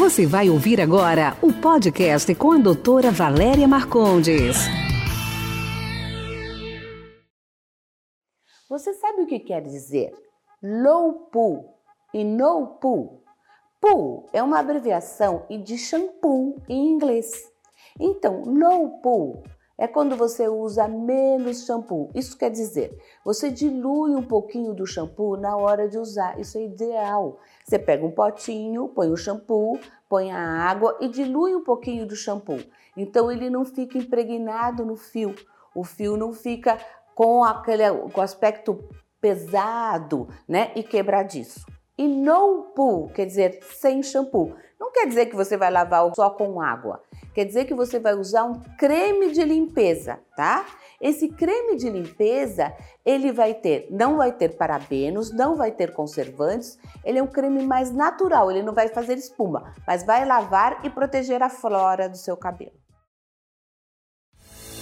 Você vai ouvir agora o podcast com a doutora Valéria Marcondes. Você sabe o que quer dizer low poo e no poo? Poo é uma abreviação de shampoo em inglês. Então, low poo é quando você usa menos shampoo. Isso quer dizer, você dilui um pouquinho do shampoo na hora de usar. Isso é ideal. Você pega um potinho, põe o shampoo, põe a água e dilui um pouquinho do shampoo. Então ele não fica impregnado no fio. O fio não fica com aquele com aspecto pesado, né, e quebradiço. E no poo quer dizer sem shampoo. Não quer dizer que você vai lavar só com água. Quer dizer que você vai usar um creme de limpeza, tá? Esse creme de limpeza, ele vai ter, não vai ter parabenos, não vai ter conservantes, ele é um creme mais natural, ele não vai fazer espuma, mas vai lavar e proteger a flora do seu cabelo.